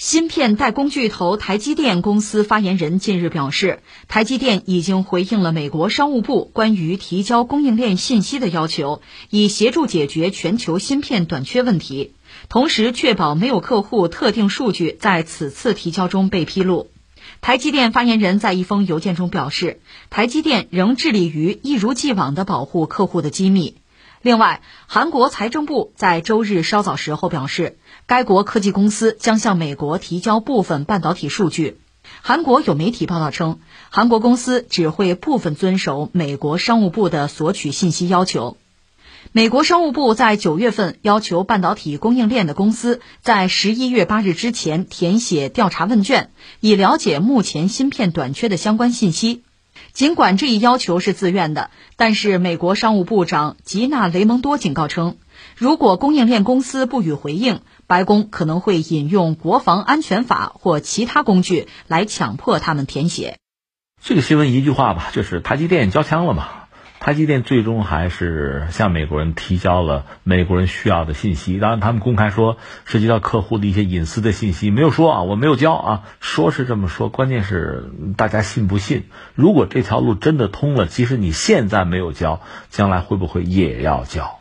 芯片代工巨头台积电公司发言人近日表示，台积电已经回应了美国商务部关于提交供应链信息的要求，以协助解决全球芯片短缺问题，同时确保没有客户特定数据在此次提交中被披露。台积电发言人在一封邮件中表示，台积电仍致力于一如既往地保护客户的机密。另外，韩国财政部在周日稍早时候表示，该国科技公司将向美国提交部分半导体数据。韩国有媒体报道称，韩国公司只会部分遵守美国商务部的索取信息要求。美国商务部在九月份要求半导体供应链的公司在十一月八日之前填写调查问卷，以了解目前芯片短缺的相关信息。尽管这一要求是自愿的，但是美国商务部长吉娜·雷蒙多警告称，如果供应链公司不予回应，白宫可能会引用国防安全法或其他工具来强迫他们填写。这个新闻一句话吧，就是台积电交枪了嘛。台积电最终还是向美国人提交了美国人需要的信息，当然他们公开说涉及到客户的一些隐私的信息，没有说啊，我没有交啊，说是这么说，关键是大家信不信？如果这条路真的通了，即使你现在没有交，将来会不会也要交？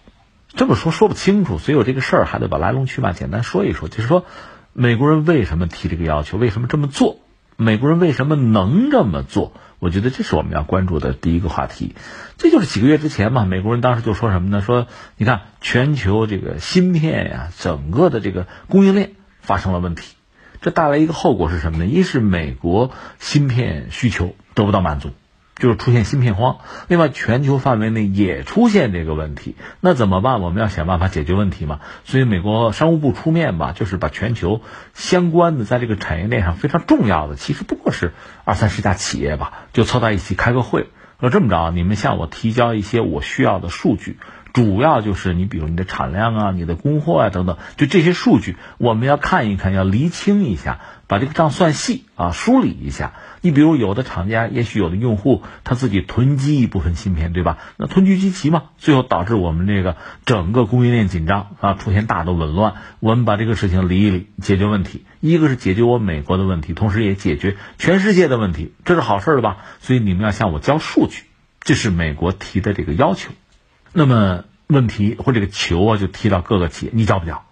这么说说不清楚，所以我这个事儿还得把来龙去脉简单说一说，就是说美国人为什么提这个要求，为什么这么做？美国人为什么能这么做？我觉得这是我们要关注的第一个话题，这就是几个月之前嘛，美国人当时就说什么呢？说你看全球这个芯片呀，整个的这个供应链发生了问题，这带来一个后果是什么呢？一是美国芯片需求得不到满足。就是出现芯片荒，另外全球范围内也出现这个问题，那怎么办？我们要想办法解决问题嘛。所以美国商务部出面吧，就是把全球相关的在这个产业链上非常重要的，其实不过是二三十家企业吧，就凑在一起开个会，说这么着，你们向我提交一些我需要的数据，主要就是你比如你的产量啊、你的供货啊等等，就这些数据我们要看一看，要厘清一下。把这个账算细啊，梳理一下。你比如有的厂家，也许有的用户他自己囤积一部分芯片，对吧？那囤积积齐嘛，最后导致我们这个整个供应链紧张啊，出现大的紊乱。我们把这个事情理一理，解决问题。一个是解决我美国的问题，同时也解决全世界的问题，这是好事了吧？所以你们要向我交数据，这是美国提的这个要求。那么问题或这个球啊，就提到各个企业，你交不交？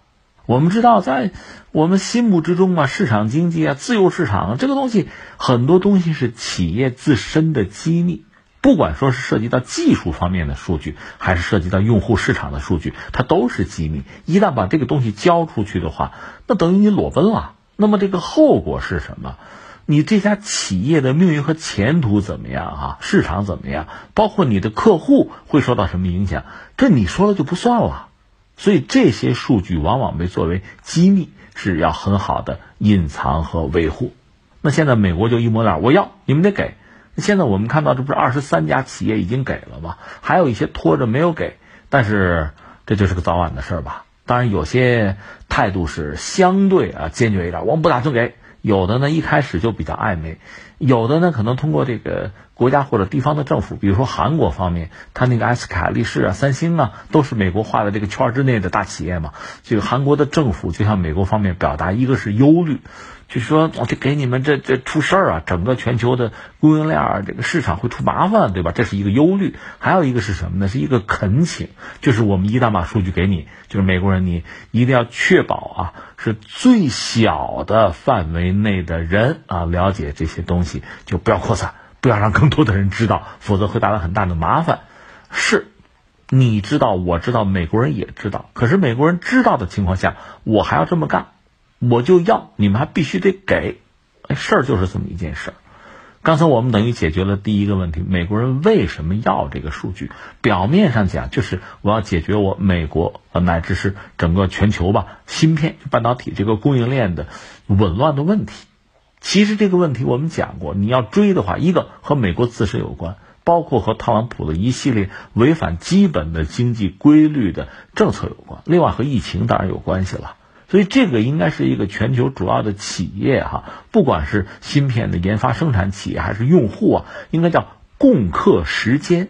我们知道，在我们心目之中啊，市场经济啊，自由市场啊这个东西，很多东西是企业自身的机密。不管说是涉及到技术方面的数据，还是涉及到用户市场的数据，它都是机密。一旦把这个东西交出去的话，那等于你裸奔了。那么这个后果是什么？你这家企业的命运和前途怎么样？啊，市场怎么样？包括你的客户会受到什么影响？这你说了就不算了。所以这些数据往往被作为机密，是要很好的隐藏和维护。那现在美国就一摸脸，我要你们得给。现在我们看到这不是二十三家企业已经给了吗？还有一些拖着没有给，但是这就是个早晚的事儿吧。当然有些态度是相对啊坚决一点，我们不打算给。有的呢一开始就比较暧昧，有的呢可能通过这个。国家或者地方的政府，比如说韩国方面，他那个 SK 海力士啊、三星啊，都是美国画的这个圈之内的大企业嘛。这个韩国的政府就向美国方面表达，一个是忧虑。就说我就给你们这这出事儿啊，整个全球的供应链这个市场会出麻烦，对吧？这是一个忧虑。还有一个是什么呢？是一个恳请，就是我们一旦把数据给你，就是美国人，你一定要确保啊，是最小的范围内的人啊了解这些东西，就不要扩散，不要让更多的人知道，否则会带来很大的麻烦。是，你知道，我知道，美国人也知道。可是美国人知道的情况下，我还要这么干。我就要你们还必须得给，哎，事儿就是这么一件事儿。刚才我们等于解决了第一个问题：美国人为什么要这个数据？表面上讲，就是我要解决我美国呃乃至是整个全球吧，芯片半导体这个供应链的紊乱的问题。其实这个问题我们讲过，你要追的话，一个和美国自身有关，包括和特朗普的一系列违反基本的经济规律的政策有关；另外和疫情当然有关系了。所以这个应该是一个全球主要的企业哈，不管是芯片的研发生产企业还是用户啊，应该叫共克时艰，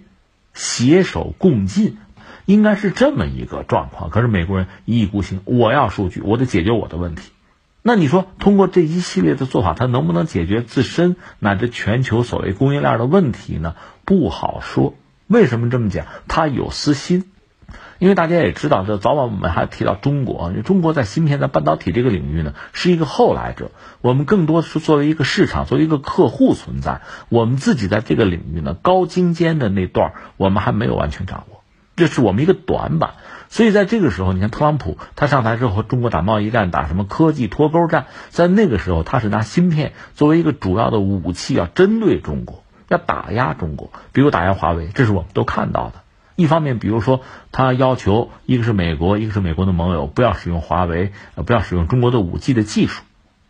携手共进，应该是这么一个状况。可是美国人一意孤行，我要数据，我得解决我的问题。那你说通过这一系列的做法，它能不能解决自身乃至全球所谓供应链的问题呢？不好说。为什么这么讲？他有私心。因为大家也知道，这早晚我们还提到中国，中国在芯片、在半导体这个领域呢，是一个后来者。我们更多是作为一个市场、作为一个客户存在。我们自己在这个领域呢，高精尖的那段我们还没有完全掌握，这是我们一个短板。所以在这个时候，你看特朗普他上台之后中国打贸易战、打什么科技脱钩战，在那个时候他是拿芯片作为一个主要的武器，要针对中国，要打压中国，比如打压华为，这是我们都看到的。一方面，比如说，他要求一个是美国，一个是美国的盟友，不要使用华为，呃，不要使用中国的五 G 的技术，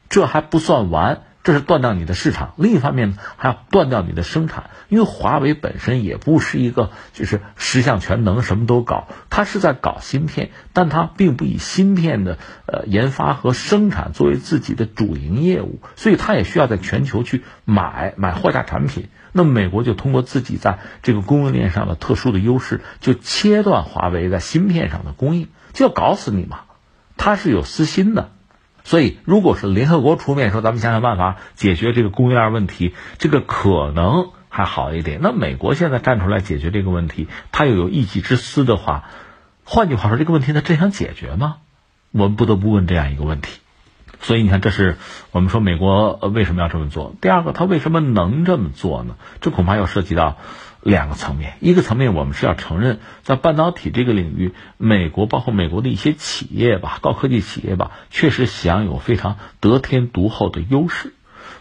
这还不算完。这是断掉你的市场，另一方面呢，还要断掉你的生产，因为华为本身也不是一个就是十项全能，什么都搞，它是在搞芯片，但它并不以芯片的呃研发和生产作为自己的主营业务，所以它也需要在全球去买买货架产品。那美国就通过自己在这个供应链上的特殊的优势，就切断华为在芯片上的供应，就要搞死你嘛，它是有私心的。所以，如果是联合国出面说，咱们想想办法解决这个供应链问题，这个可能还好一点。那美国现在站出来解决这个问题，他又有一己之私的话，换句话说，这个问题他真想解决吗？我们不得不问这样一个问题。所以，你看，这是我们说美国为什么要这么做。第二个，他为什么能这么做呢？这恐怕要涉及到。两个层面，一个层面我们是要承认，在半导体这个领域，美国包括美国的一些企业吧，高科技企业吧，确实享有非常得天独厚的优势。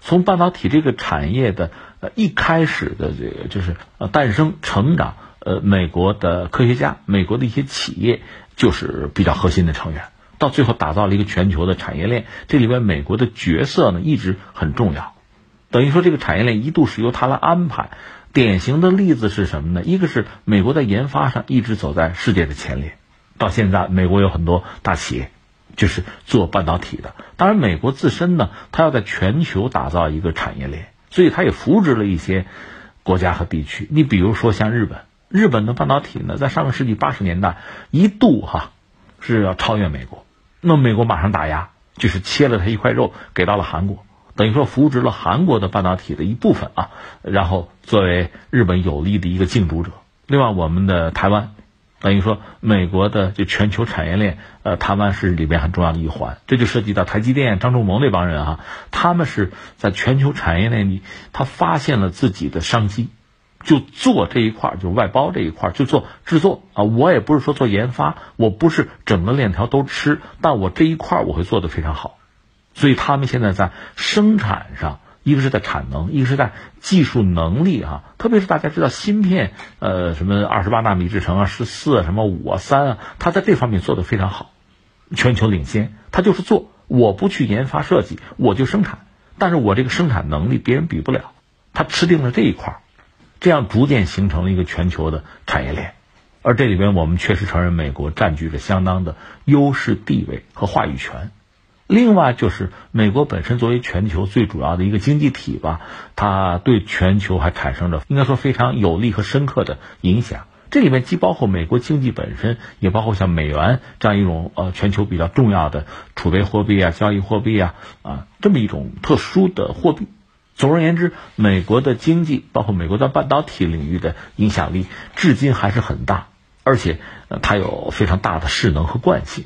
从半导体这个产业的呃一开始的这个就是呃诞生成长，呃美国的科学家，美国的一些企业就是比较核心的成员，到最后打造了一个全球的产业链，这里边美国的角色呢一直很重要，等于说这个产业链一度是由他来安排。典型的例子是什么呢？一个是美国在研发上一直走在世界的前列，到现在美国有很多大企业就是做半导体的。当然，美国自身呢，它要在全球打造一个产业链，所以它也扶植了一些国家和地区。你比如说像日本，日本的半导体呢，在上个世纪八十年代一度哈是要超越美国，那美国马上打压，就是切了它一块肉给到了韩国。等于说扶植了韩国的半导体的一部分啊，然后作为日本有力的一个竞逐者。另外，我们的台湾，等于说美国的就全球产业链，呃，台湾是里边很重要的一环。这就涉及到台积电、张忠谋那帮人啊，他们是在全球产业链里，他发现了自己的商机，就做这一块，就外包这一块，就做制作啊。我也不是说做研发，我不是整个链条都吃，但我这一块我会做得非常好。所以他们现在在生产上，一个是在产能，一个是在技术能力啊。特别是大家知道芯片，呃，什么二十八纳米制程啊，十四啊，什么五啊，三啊，他在这方面做的非常好，全球领先。他就是做，我不去研发设计，我就生产，但是我这个生产能力别人比不了，他吃定了这一块，这样逐渐形成了一个全球的产业链。而这里边我们确实承认，美国占据着相当的优势地位和话语权。另外就是美国本身作为全球最主要的一个经济体吧，它对全球还产生着应该说非常有利和深刻的影响。这里面既包括美国经济本身，也包括像美元这样一种呃全球比较重要的储备货币啊、交易货币啊啊这么一种特殊的货币。总而言之，美国的经济包括美国在半导体领域的影响力，至今还是很大，而且它有非常大的势能和惯性。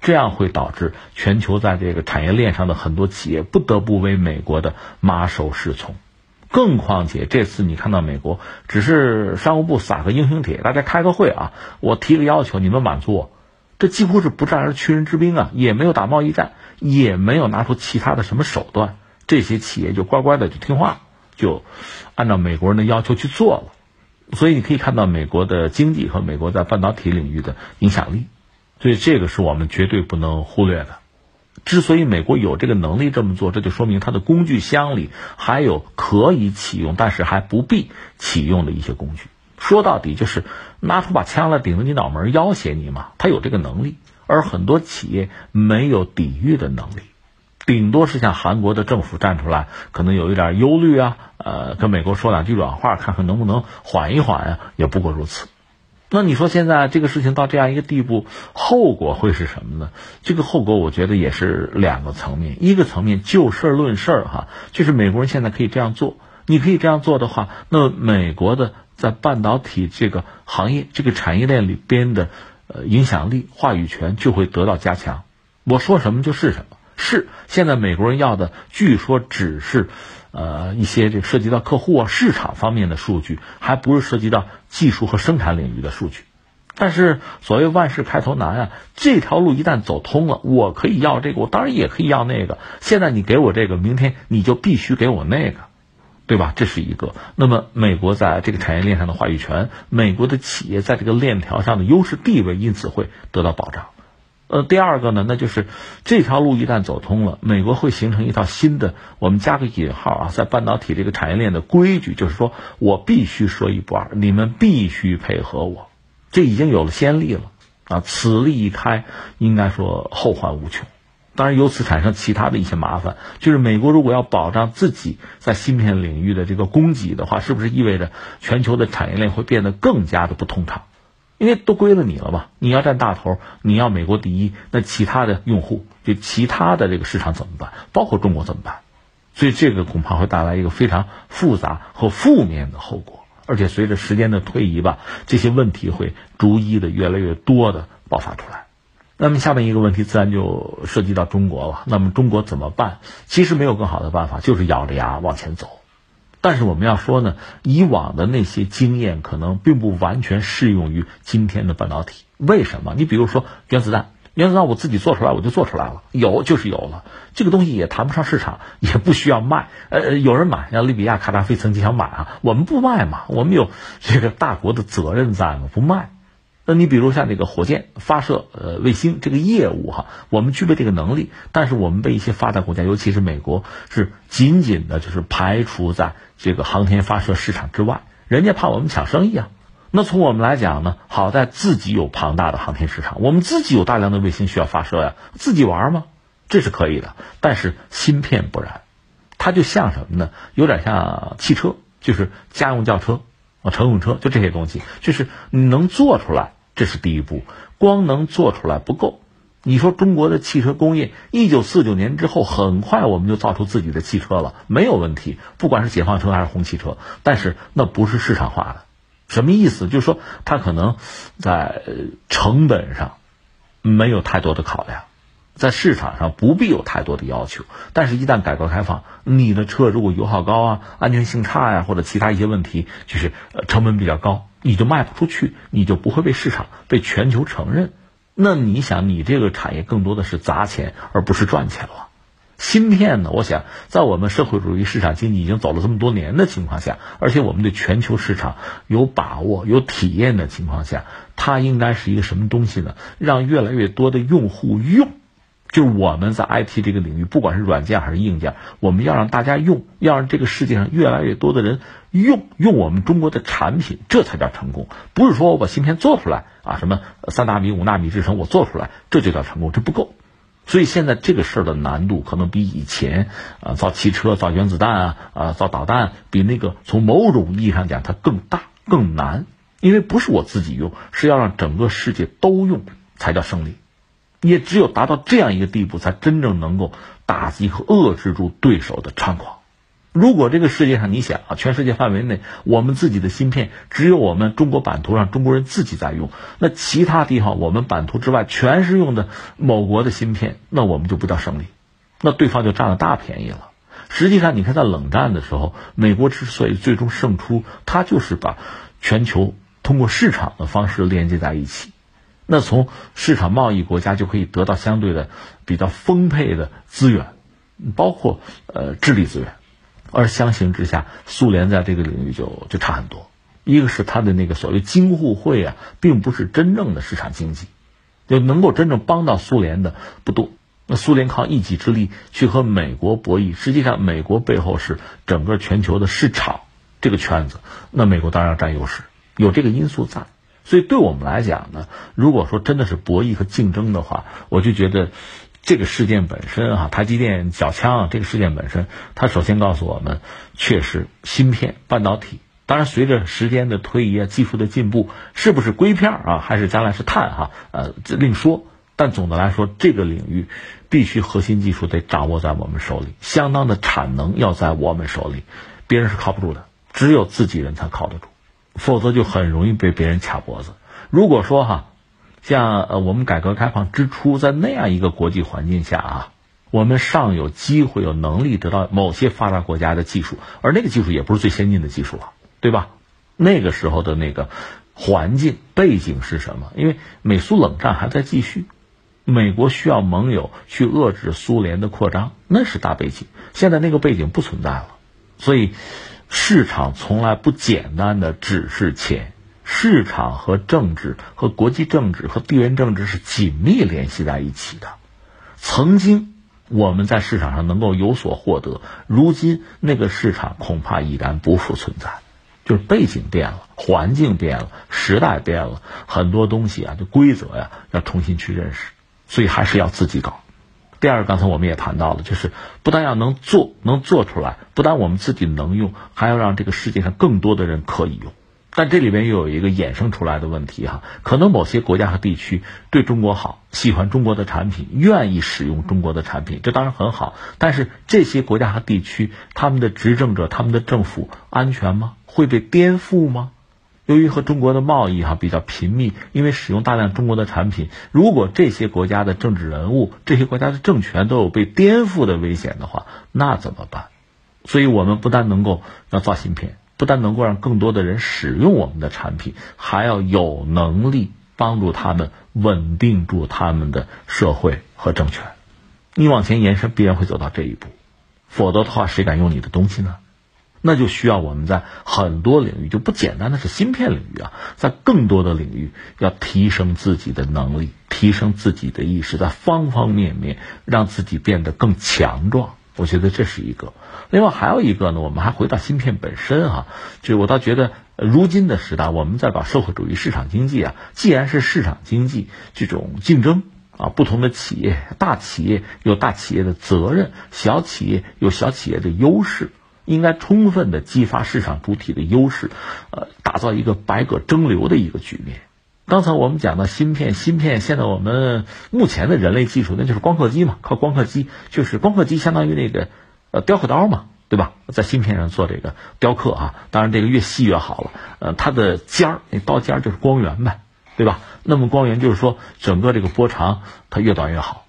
这样会导致全球在这个产业链上的很多企业不得不为美国的马首是从，更况且这次你看到美国只是商务部撒个英雄帖，大家开个会啊，我提个要求，你们满足我，这几乎是不战而屈人之兵啊，也没有打贸易战，也没有拿出其他的什么手段，这些企业就乖乖的就听话，就按照美国人的要求去做了，所以你可以看到美国的经济和美国在半导体领域的影响力。所以这个是我们绝对不能忽略的。之所以美国有这个能力这么做，这就说明它的工具箱里还有可以启用，但是还不必启用的一些工具。说到底就是拿出把枪来顶着你脑门要挟你嘛，他有这个能力。而很多企业没有抵御的能力，顶多是像韩国的政府站出来，可能有一点忧虑啊，呃，跟美国说两句软话，看看能不能缓一缓啊，也不过如此。那你说现在这个事情到这样一个地步，后果会是什么呢？这个后果我觉得也是两个层面，一个层面就事论事儿哈，就是美国人现在可以这样做，你可以这样做的话，那美国的在半导体这个行业、这个产业链里边的呃影响力、话语权就会得到加强。我说什么就是什么，是现在美国人要的，据说只是。呃，一些这涉及到客户啊、市场方面的数据，还不是涉及到技术和生产领域的数据。但是所谓万事开头难啊，这条路一旦走通了，我可以要这个，我当然也可以要那个。现在你给我这个，明天你就必须给我那个，对吧？这是一个。那么美国在这个产业链上的话语权，美国的企业在这个链条上的优势地位，因此会得到保障。呃，第二个呢，那就是这条路一旦走通了，美国会形成一套新的，我们加个引号啊，在半导体这个产业链的规矩，就是说我必须说一不二，你们必须配合我，这已经有了先例了啊，此例一开，应该说后患无穷。当然，由此产生其他的一些麻烦，就是美国如果要保障自己在芯片领域的这个供给的话，是不是意味着全球的产业链会变得更加的不通畅？因为都归了你了吧？你要占大头，你要美国第一，那其他的用户就其他的这个市场怎么办？包括中国怎么办？所以这个恐怕会带来一个非常复杂和负面的后果。而且随着时间的推移吧，这些问题会逐一的越来越多的爆发出来。那么下面一个问题自然就涉及到中国了。那么中国怎么办？其实没有更好的办法，就是咬着牙往前走。但是我们要说呢，以往的那些经验可能并不完全适用于今天的半导体。为什么？你比如说原子弹，原子弹我自己做出来我就做出来了，有就是有了，这个东西也谈不上市场，也不需要卖。呃，有人买，像利比亚、卡扎菲曾经想买啊，我们不卖嘛，我们有这个大国的责任在嘛，不卖。那你比如像这个火箭发射呃卫星这个业务哈，我们具备这个能力，但是我们被一些发达国家，尤其是美国，是紧紧的就是排除在这个航天发射市场之外，人家怕我们抢生意啊。那从我们来讲呢，好在自己有庞大的航天市场，我们自己有大量的卫星需要发射呀，自己玩吗？这是可以的。但是芯片不然，它就像什么呢？有点像汽车，就是家用轿车啊，乘用车，就这些东西，就是你能做出来。这是第一步，光能做出来不够。你说中国的汽车工业，一九四九年之后，很快我们就造出自己的汽车了，没有问题。不管是解放车还是红旗车，但是那不是市场化的。什么意思？就是说它可能在成本上没有太多的考量，在市场上不必有太多的要求。但是，一旦改革开放，你的车如果油耗高啊、安全性差呀，或者其他一些问题，就是呃成本比较高。你就卖不出去，你就不会被市场、被全球承认。那你想，你这个产业更多的是砸钱，而不是赚钱了。芯片呢？我想，在我们社会主义市场经济已经走了这么多年的情况下，而且我们对全球市场有把握、有体验的情况下，它应该是一个什么东西呢？让越来越多的用户用。就我们在 IT 这个领域，不管是软件还是硬件，我们要让大家用，要让这个世界上越来越多的人用用我们中国的产品，这才叫成功。不是说我把芯片做出来啊，什么三纳米、五纳米制程我做出来，这就叫成功，这不够。所以现在这个事儿的难度可能比以前啊造汽车、造原子弹啊啊造导弹，比那个从某种意义上讲它更大更难，因为不是我自己用，是要让整个世界都用才叫胜利。也只有达到这样一个地步，才真正能够打击和遏制住对手的猖狂。如果这个世界上，你想啊，全世界范围内，我们自己的芯片只有我们中国版图上中国人自己在用，那其他地方我们版图之外全是用的某国的芯片，那我们就不叫胜利，那对方就占了大便宜了。实际上，你看在冷战的时候，美国之所以最终胜出，它就是把全球通过市场的方式连接在一起。那从市场贸易国家就可以得到相对的比较丰沛的资源，包括呃智力资源，而相形之下，苏联在这个领域就就差很多。一个是它的那个所谓京沪会啊，并不是真正的市场经济，就能够真正帮到苏联的不多。那苏联靠一己之力去和美国博弈，实际上美国背后是整个全球的市场这个圈子，那美国当然要占优势，有这个因素在。所以，对我们来讲呢，如果说真的是博弈和竞争的话，我就觉得这个事件本身哈，台积电缴枪这个事件本身，它首先告诉我们，确实芯片、半导体当然，随着时间的推移啊，技术的进步，是不是硅片啊，还是将来是碳哈？呃，这另说。但总的来说，这个领域必须核心技术得掌握在我们手里，相当的产能要在我们手里，别人是靠不住的，只有自己人才靠得住，否则就很容易被别人卡脖子。如果说哈，像呃我们改革开放之初，在那样一个国际环境下啊。我们尚有机会、有能力得到某些发达国家的技术，而那个技术也不是最先进的技术了，对吧？那个时候的那个环境背景是什么？因为美苏冷战还在继续，美国需要盟友去遏制苏联的扩张，那是大背景。现在那个背景不存在了，所以市场从来不简单的只是钱，市场和政治、和国际政治、和地缘政治是紧密联系在一起的。曾经。我们在市场上能够有所获得，如今那个市场恐怕已然不复存在，就是背景变了，环境变了，时代变了，很多东西啊，就规则呀，要重新去认识，所以还是要自己搞。第二，刚才我们也谈到了，就是不但要能做，能做出来，不但我们自己能用，还要让这个世界上更多的人可以用。但这里边又有一个衍生出来的问题哈，可能某些国家和地区对中国好，喜欢中国的产品，愿意使用中国的产品，这当然很好。但是这些国家和地区，他们的执政者、他们的政府安全吗？会被颠覆吗？由于和中国的贸易哈比较频密，因为使用大量中国的产品，如果这些国家的政治人物、这些国家的政权都有被颠覆的危险的话，那怎么办？所以我们不但能够要造芯片。不但能够让更多的人使用我们的产品，还要有能力帮助他们稳定住他们的社会和政权。你往前延伸，必然会走到这一步，否则的话，谁敢用你的东西呢？那就需要我们在很多领域，就不简单的是芯片领域啊，在更多的领域要提升自己的能力，提升自己的意识，在方方面面让自己变得更强壮。我觉得这是一个，另外还有一个呢，我们还回到芯片本身啊，就我倒觉得，如今的时代，我们在搞社会主义市场经济啊，既然是市场经济这种竞争啊，不同的企业，大企业有大企业的责任，小企业有小企业的优势，应该充分的激发市场主体的优势，呃，打造一个百舸争流的一个局面。刚才我们讲到芯片，芯片现在我们目前的人类技术，那就是光刻机嘛，靠光刻机，就是光刻机相当于那个呃雕刻刀嘛，对吧？在芯片上做这个雕刻啊，当然这个越细越好了。呃，它的尖儿，那刀尖儿就是光源呗，对吧？那么光源就是说整个这个波长它越短越好。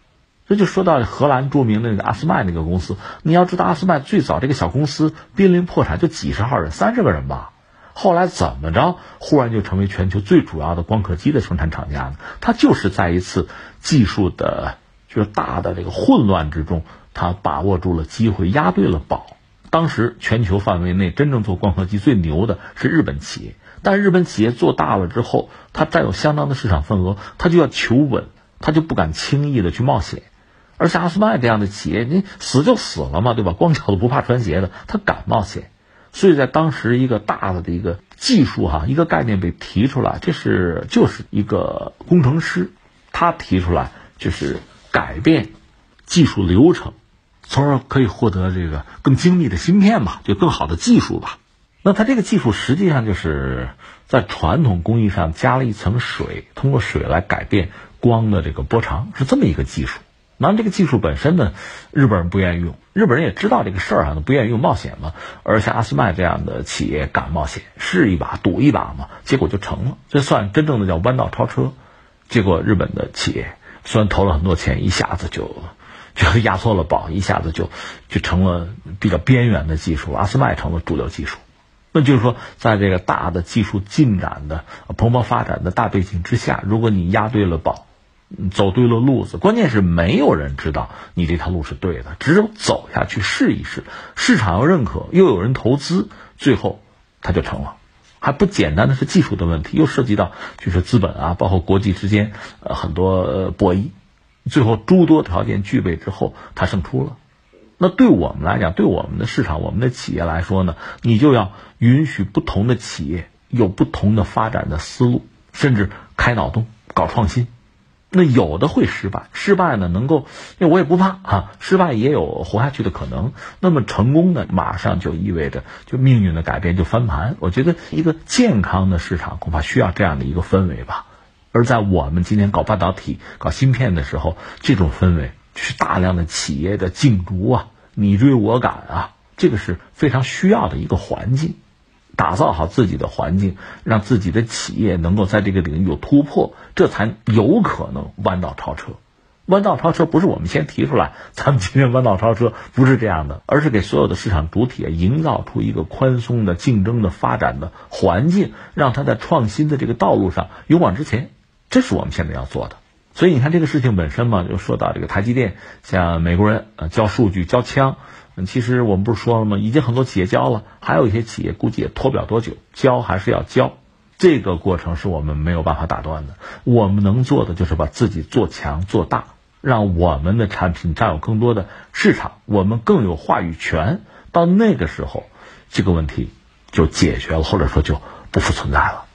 这就说到荷兰著名的那个阿斯麦那个公司，你要知道阿斯麦最早这个小公司濒临破产，就几十号人，三十个人吧。后来怎么着，忽然就成为全球最主要的光刻机的生产厂家呢？它就是在一次技术的，就是大的这个混乱之中，它把握住了机会，押对了宝。当时全球范围内真正做光刻机最牛的是日本企业，但日本企业做大了之后，它占有相当的市场份额，它就要求稳，它就不敢轻易的去冒险。而像阿斯麦这样的企业，你死就死了嘛，对吧？光脚的不怕穿鞋的，他敢冒险。所以在当时一个大的的一个技术哈，一个概念被提出来，这是就是一个工程师，他提出来就是改变技术流程，从而可以获得这个更精密的芯片吧，就更好的技术吧。那他这个技术实际上就是在传统工艺上加了一层水，通过水来改变光的这个波长，是这么一个技术。那这个技术本身呢，日本人不愿意用，日本人也知道这个事儿啊，不愿意用冒险嘛。而像阿斯麦这样的企业敢冒险，试一把，赌一把嘛，结果就成了。这算真正的叫弯道超车。结果日本的企业虽然投了很多钱，一下子就就压错了宝，一下子就就成了比较边缘的技术，阿斯麦成了主流技术。那就是说，在这个大的技术进展的蓬勃发展的大背景之下，如果你押对了宝。走对了路子，关键是没有人知道你这条路是对的，只有走下去试一试，市场要认可，又有人投资，最后它就成了。还不简单的是技术的问题，又涉及到就是资本啊，包括国际之间呃很多博弈，最后诸多条件具备之后，它胜出了。那对我们来讲，对我们的市场、我们的企业来说呢，你就要允许不同的企业有不同的发展的思路，甚至开脑洞搞创新。那有的会失败，失败呢能够，因为我也不怕啊，失败也有活下去的可能。那么成功呢，马上就意味着就命运的改变，就翻盘。我觉得一个健康的市场恐怕需要这样的一个氛围吧。而在我们今天搞半导体、搞芯片的时候，这种氛围是大量的企业的竞逐啊，你追我赶啊，这个是非常需要的一个环境。打造好自己的环境，让自己的企业能够在这个领域有突破，这才有可能弯道超车。弯道超车不是我们先提出来，咱们今天弯道超车不是这样的，而是给所有的市场主体营造出一个宽松的竞争的发展的环境，让它在创新的这个道路上勇往直前。这是我们现在要做的。所以你看这个事情本身嘛，就说到这个台积电，像美国人呃交数据交枪。其实我们不是说了吗？已经很多企业交了，还有一些企业估计也拖不了多久，交还是要交。这个过程是我们没有办法打断的。我们能做的就是把自己做强做大，让我们的产品占有更多的市场，我们更有话语权。到那个时候，这个问题就解决了，或者说就不复存在了。